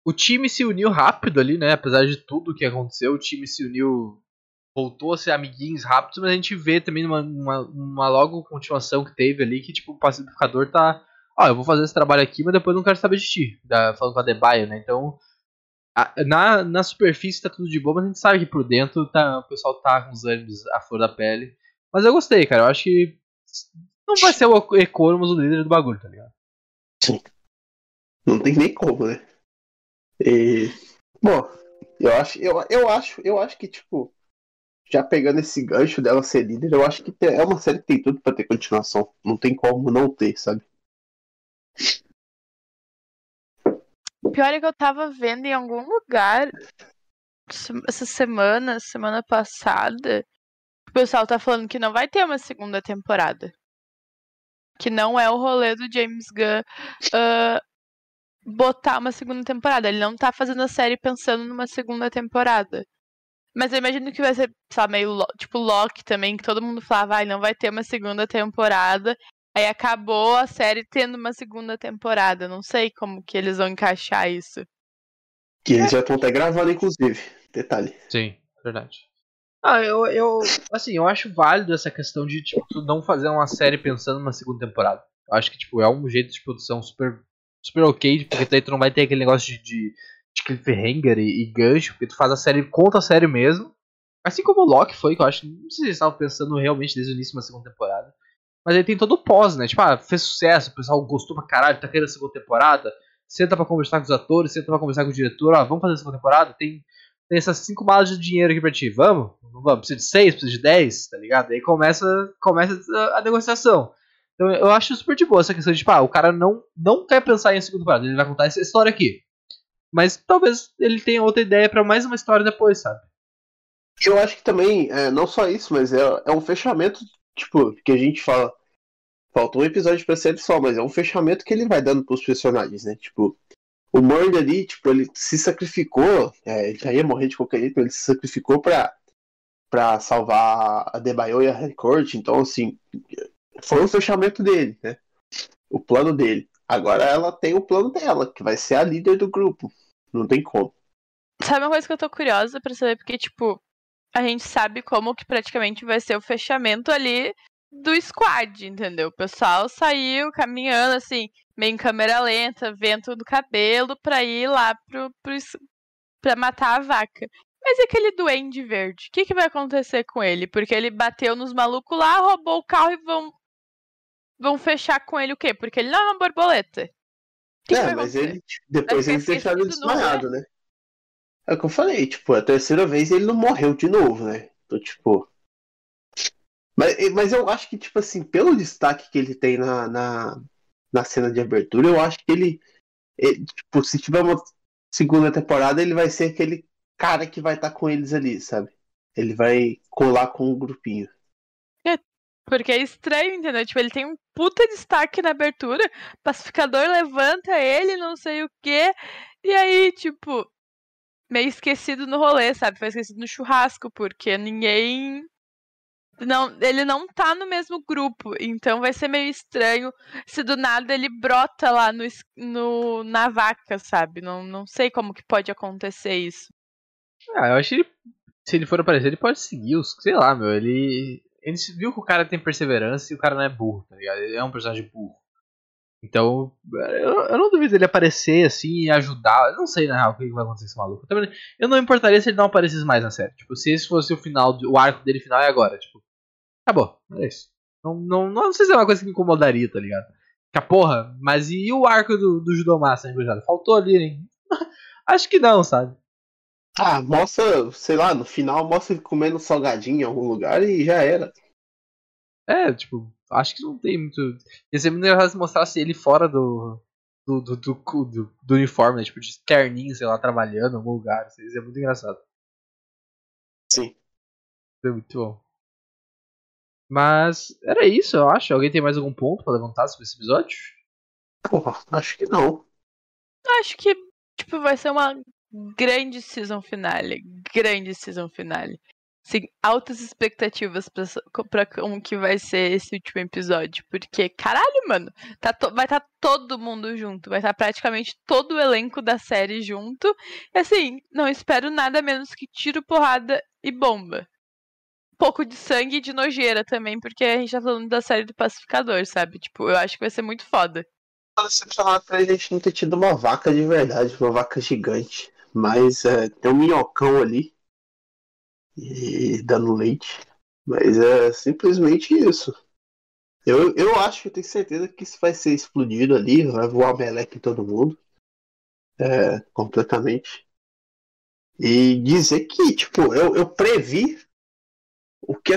o time se uniu rápido ali, né? Apesar de tudo que aconteceu, o time se uniu, voltou a ser amiguinhos rápidos, mas a gente vê também numa, uma, uma logo continuação que teve ali que, tipo, o pacificador tá. Ó, eu vou fazer esse trabalho aqui, mas depois não quero saber de ti. Da, falando com a Debaio, né? Então. Na, na superfície tá tudo de boa, mas a gente sabe que por dentro tá, o pessoal tá com os ânimos à flor da pele. Mas eu gostei, cara. Eu acho que não vai ser o Economos o líder do bagulho, tá ligado? Não tem nem como, né? E, bom, eu acho, eu, eu acho, eu acho que, tipo, já pegando esse gancho dela ser líder, eu acho que é uma série que tem tudo pra ter continuação. Não tem como não ter, sabe? Pior é que eu tava vendo em algum lugar essa semana, semana passada, o pessoal tá falando que não vai ter uma segunda temporada. Que não é o rolê do James Gunn ah, botar uma segunda temporada. Ele não tá fazendo a série pensando numa segunda temporada. Mas eu imagino que vai ser, sabe, meio tipo Loki também, que todo mundo falava, ah, não vai ter uma segunda temporada. Aí acabou a série tendo uma segunda temporada. Não sei como que eles vão encaixar isso. Que eles já estão até gravando, inclusive. Detalhe. Sim, verdade. Ah, eu, eu. Assim, eu acho válido essa questão de, tipo, tu não fazer uma série pensando numa segunda temporada. Eu acho que, tipo, é um jeito de produção super, super ok, porque daí tu não vai ter aquele negócio de, de, de cliffhanger e, e, gancho, porque tu faz a série, conta a série mesmo. Assim como o Loki foi, que eu acho. Não sei se eles estavam pensando realmente desde o início de uma segunda temporada. Mas aí tem todo o pós, né? Tipo, ah, fez sucesso, o pessoal gostou pra caralho, tá querendo a segunda temporada. Senta pra conversar com os atores, senta pra conversar com o diretor, ó, vamos fazer a segunda temporada? Tem tem essas cinco malas de dinheiro aqui pra ti, vamos? Vamos, precisa de seis, precisa de dez, tá ligado? Aí começa, começa a, a, negociação. Então eu acho super de boa essa questão de, tipo, ah, o cara não, não quer pensar em segunda temporada, ele vai contar essa história aqui. Mas talvez ele tenha outra ideia para mais uma história depois, sabe? Eu acho que também, é, não só isso, mas é, é um fechamento, tipo, que a gente fala. Faltou um episódio pra série só, mas é um fechamento que ele vai dando pros personagens, né? Tipo, o Murray ali, tipo, ele se sacrificou, é, ele já ia morrer de qualquer jeito, ele se sacrificou pra, pra salvar a Debaio e a Harcourt, então, assim, foi o fechamento dele, né? O plano dele. Agora ela tem o plano dela, que vai ser a líder do grupo. Não tem como. Sabe uma coisa que eu tô curiosa pra saber? Porque, tipo, a gente sabe como que praticamente vai ser o fechamento ali do squad, entendeu? O pessoal saiu caminhando, assim, meio em câmera lenta, vento do cabelo, pra ir lá pro, pro, pra matar a vaca. Mas e aquele duende verde? O que, que vai acontecer com ele? Porque ele bateu nos malucos lá, roubou o carro e vão. Vão fechar com ele o quê? Porque ele não é uma borboleta. Que é, que mas ele. Depois eles deixaram ele desmaiado, né? É o que eu falei, tipo, a terceira vez ele não morreu de novo, né? Então, tipo. Mas, mas eu acho que, tipo assim, pelo destaque que ele tem na, na, na cena de abertura, eu acho que ele, ele, tipo, se tiver uma segunda temporada, ele vai ser aquele cara que vai estar tá com eles ali, sabe? Ele vai colar com o grupinho. É, porque é estranho, entendeu? Tipo, ele tem um puta destaque na abertura, pacificador levanta ele, não sei o quê, e aí, tipo, meio esquecido no rolê, sabe? Foi esquecido no churrasco, porque ninguém não, ele não tá no mesmo grupo, então vai ser meio estranho se do nada ele brota lá no, no na vaca, sabe? Não, não sei como que pode acontecer isso. Ah, eu acho que ele, se ele for aparecer, ele pode seguir os, sei lá, meu, ele ele viu que o cara tem perseverança e o cara não é burro, tá ligado? Ele é um personagem burro. Então, eu, eu não duvido ele aparecer assim e ajudar. Eu não sei na real o que vai acontecer com esse maluco. Eu, também, eu não importaria se ele não aparecesse mais na série. Tipo, se esse fosse o final, o arco dele final é agora. Tipo, acabou. É isso. Não, não, não, sei se é uma coisa que me incomodaria, tá ligado? Que a porra, mas e o arco do, do Judomassa, hein, Faltou ali, hein? Acho que não, sabe? Ah, mostra, sei lá, no final mostra ele comendo salgadinho em algum lugar e já era. É, tipo, acho que não tem muito. Ia ser muito engraçado se mostrasse ele fora do. Do, do, do, do, do uniforme, né? Tipo, de terninho, sei lá, trabalhando em algum lugar. Isso ser muito engraçado. Sim. Isso é muito bom. Mas era isso, eu acho. Alguém tem mais algum ponto pra levantar sobre esse episódio? Porra, acho que não. Acho que, tipo, vai ser uma grande season finale. Grande season finale sim, altas expectativas pra, pra como que vai ser esse último episódio. Porque, caralho, mano, tá vai estar tá todo mundo junto. Vai estar tá praticamente todo o elenco da série junto. E assim, não espero nada menos que tiro, porrada e bomba. Um pouco de sangue e de nojeira também, porque a gente tá falando da série do Pacificador, sabe? Tipo, eu acho que vai ser muito foda. Decepcionado pra gente não ter tido uma vaca de verdade, uma vaca gigante. Mas é, tem um minhocão ali e dando leite. Mas é simplesmente isso. Eu, eu acho, eu tenho certeza que isso vai ser explodido ali, vai voar meleque em todo mundo. É, completamente. E dizer que, tipo, eu, eu previ o que,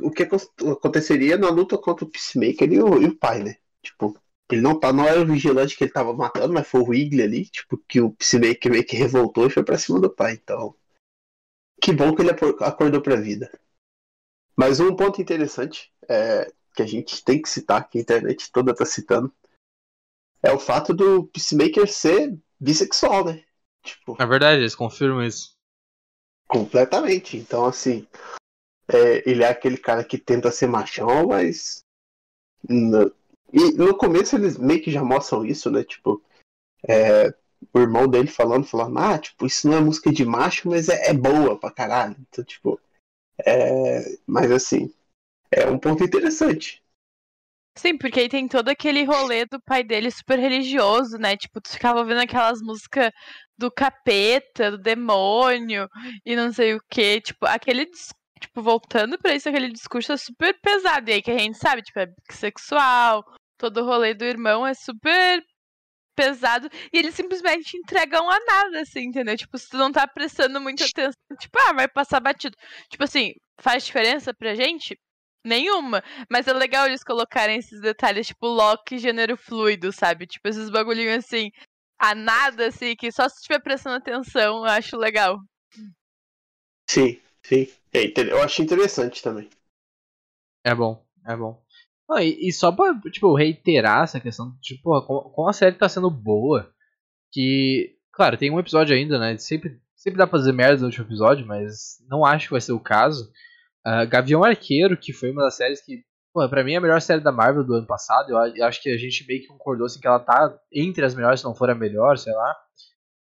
o que aconteceria na luta contra o Peacemaker e o, e o pai, né? Tipo, ele não, tá, não era o vigilante que ele tava matando, mas foi o Wiggly ali, tipo, que o Peacemaker meio que revoltou e foi pra cima do pai. Então, que bom que ele acordou para a vida. Mas um ponto interessante é, que a gente tem que citar, que a internet toda está citando, é o fato do Peacemaker ser bissexual, né? Tipo, É verdade, eles confirmam isso. completamente. Então, assim, é, ele é aquele cara que tenta ser machão, mas. no- E no começo eles meio que já mostram isso, né? Tipo, é, o irmão dele falando, falando, ah, tipo, isso não é música de macho, mas é, é boa pra caralho. Então, tipo, é, mas assim, é um ponto interessante. Sim, porque aí tem todo aquele rolê do pai dele super religioso, né? Tipo, tu ficava ouvindo aquelas músicas do capeta, do demônio e não sei o que. Tipo, aquele. Tipo, voltando pra isso, aquele discurso é super pesado. E aí que a gente sabe, tipo, é sexual, todo o rolê do irmão é super pesado. E eles simplesmente entregam a nada, assim, entendeu? Tipo, se tu não tá prestando muita atenção, tipo, ah, vai passar batido. Tipo assim, faz diferença pra gente? Nenhuma. Mas é legal eles colocarem esses detalhes, tipo, Loki gênero fluido, sabe? Tipo, esses bagulhinhos assim, a nada, assim, que só se estiver prestando atenção, eu acho legal. Sim, sim. É, eu achei interessante também. É bom, é bom. Não, e, e só pra, tipo, reiterar essa questão, tipo, como, a série tá sendo boa, que, claro, tem um episódio ainda, né, sempre, sempre dá pra fazer merda no último episódio, mas não acho que vai ser o caso. Ah, Gavião Arqueiro, que foi uma das séries que, pô, pra mim é a melhor série da Marvel do ano passado, eu, eu acho que a gente meio que concordou, assim, que ela tá entre as melhores, se não for a melhor, sei lá.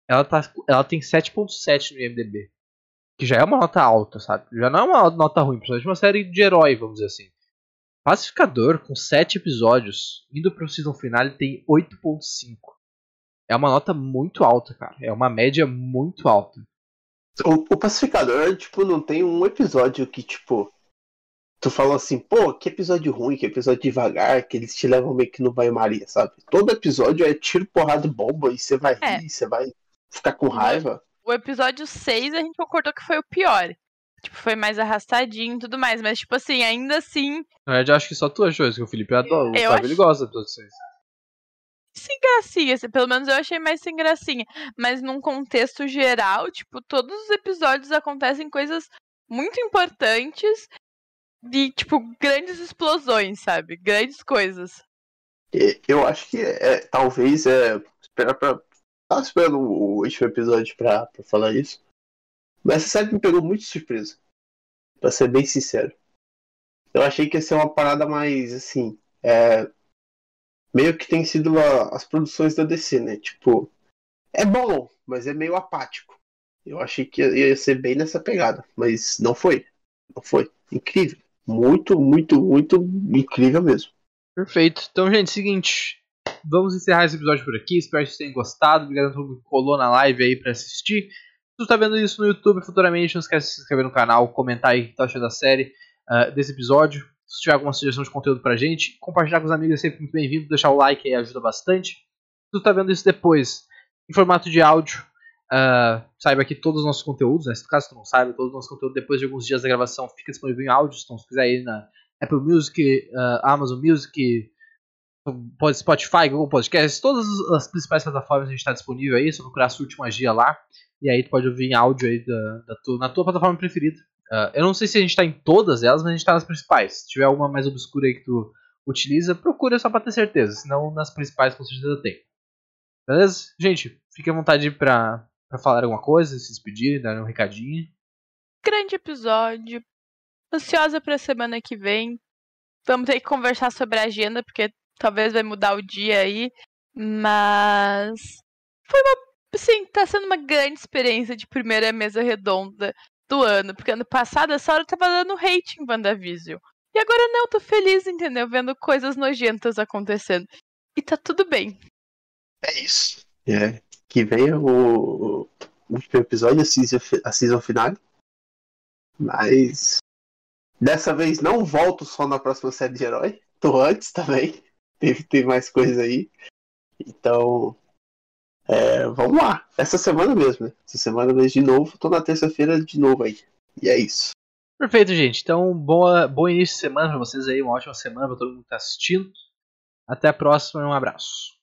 Ela, tá, ela tem 7.7 no IMDB, que já é uma nota alta, sabe? Já não é uma nota ruim, principalmente uma série de herói, vamos dizer assim. Pacificador, com 7 episódios, indo pro season final, ele tem 8.5. É uma nota muito alta, cara. É uma média muito alta. O, o Pacificador, tipo, não tem um episódio que, tipo, tu falou assim, pô, que episódio ruim, que episódio devagar, que eles te levam meio que no banho-maria, sabe? Todo episódio é tiro, porrada e bomba, e você vai É. rir, você vai ficar com raiva. O episódio 6 a gente concordou que foi o pior. Tipo, foi mais arrastadinho e tudo mais. Mas, tipo assim, ainda assim, Na verdade, eu acho que só tu achou isso, que o Felipe adora. O Eu Fábio, acho- ele gosta do episódio 6. sem gracinha. assim, Pelo menos eu achei mais sem gracinha. Mas num contexto geral, tipo, todos os episódios acontecem coisas muito importantes. De, tipo, grandes explosões, sabe? Grandes coisas. Eu acho que é, talvez é. Esperar pra. Tava esperando o último episódio pra, pra falar isso. Mas essa série me pegou muito de surpresa. Pra ser bem sincero. Eu achei que ia ser uma parada mais assim. É, meio que tem sido a- as produções da DC, né? Tipo. É bom, mas é meio apático. Eu achei que ia, ia ser bem nessa pegada. Mas não foi. Não foi. Incrível. Muito, muito, muito incrível mesmo. Perfeito. Então, gente, seguinte. Vamos encerrar esse episódio por aqui. Espero que vocês tenham gostado. Obrigado a todo mundo que colou na live aí pra assistir. Você tá vendo isso no YouTube futuramente, não esquece de se inscrever no canal, comentar aí o que tá achando da série, ah, desse episódio. Se tiver alguma sugestão de conteúdo pra gente, compartilhar com os amigos é sempre muito bem-vindo. Deixar o like aí ajuda bastante. Se você tá vendo isso depois, em formato de áudio, ah, saiba que todos os nossos conteúdos, né, se caso tu não saiba, todos os nossos conteúdos depois de alguns dias da gravação fica disponível em áudio. Então, se quiser ir na Apple Music, ah, Amazon Music, Spotify, Google Podcasts, todas as principais plataformas a gente está disponível aí, é só procurar Surte Magia lá, e aí tu pode ouvir em áudio aí da, da tua- na tua plataforma preferida. Ah, eu não sei se a gente está em todas elas, mas a gente está nas principais. Se tiver alguma mais obscura aí que tu utiliza, procura só para ter certeza, senão nas principais com certeza tem. Beleza? Gente, fique à vontade para falar alguma coisa, se despedir, dar um recadinho. Grande episódio. Ansiosa pra semana que vem. Vamos ter que conversar sobre a agenda, porque talvez vai mudar o dia aí. Mas. Foi uma. Sim, tá sendo uma grande experiência de primeira mesa redonda do ano. Porque ano passado essa hora eu tava dando hate em WandaVision. E agora não, tô feliz, entendeu? Vendo coisas nojentas acontecendo. E tá tudo bem. É isso. É, que venha o, o último episódio, a season, a season final. Mas dessa vez não volto só na próxima série de herói. Tô antes também. Teve, tem mais coisa aí. Então. é, vamos lá. Essa semana mesmo, né? Essa semana mesmo de novo. Tô na terça-feira de novo aí. E é isso. Perfeito, gente. Então, boa, bom início de semana pra vocês aí, uma ótima semana pra todo mundo que tá assistindo. Até a próxima e um abraço.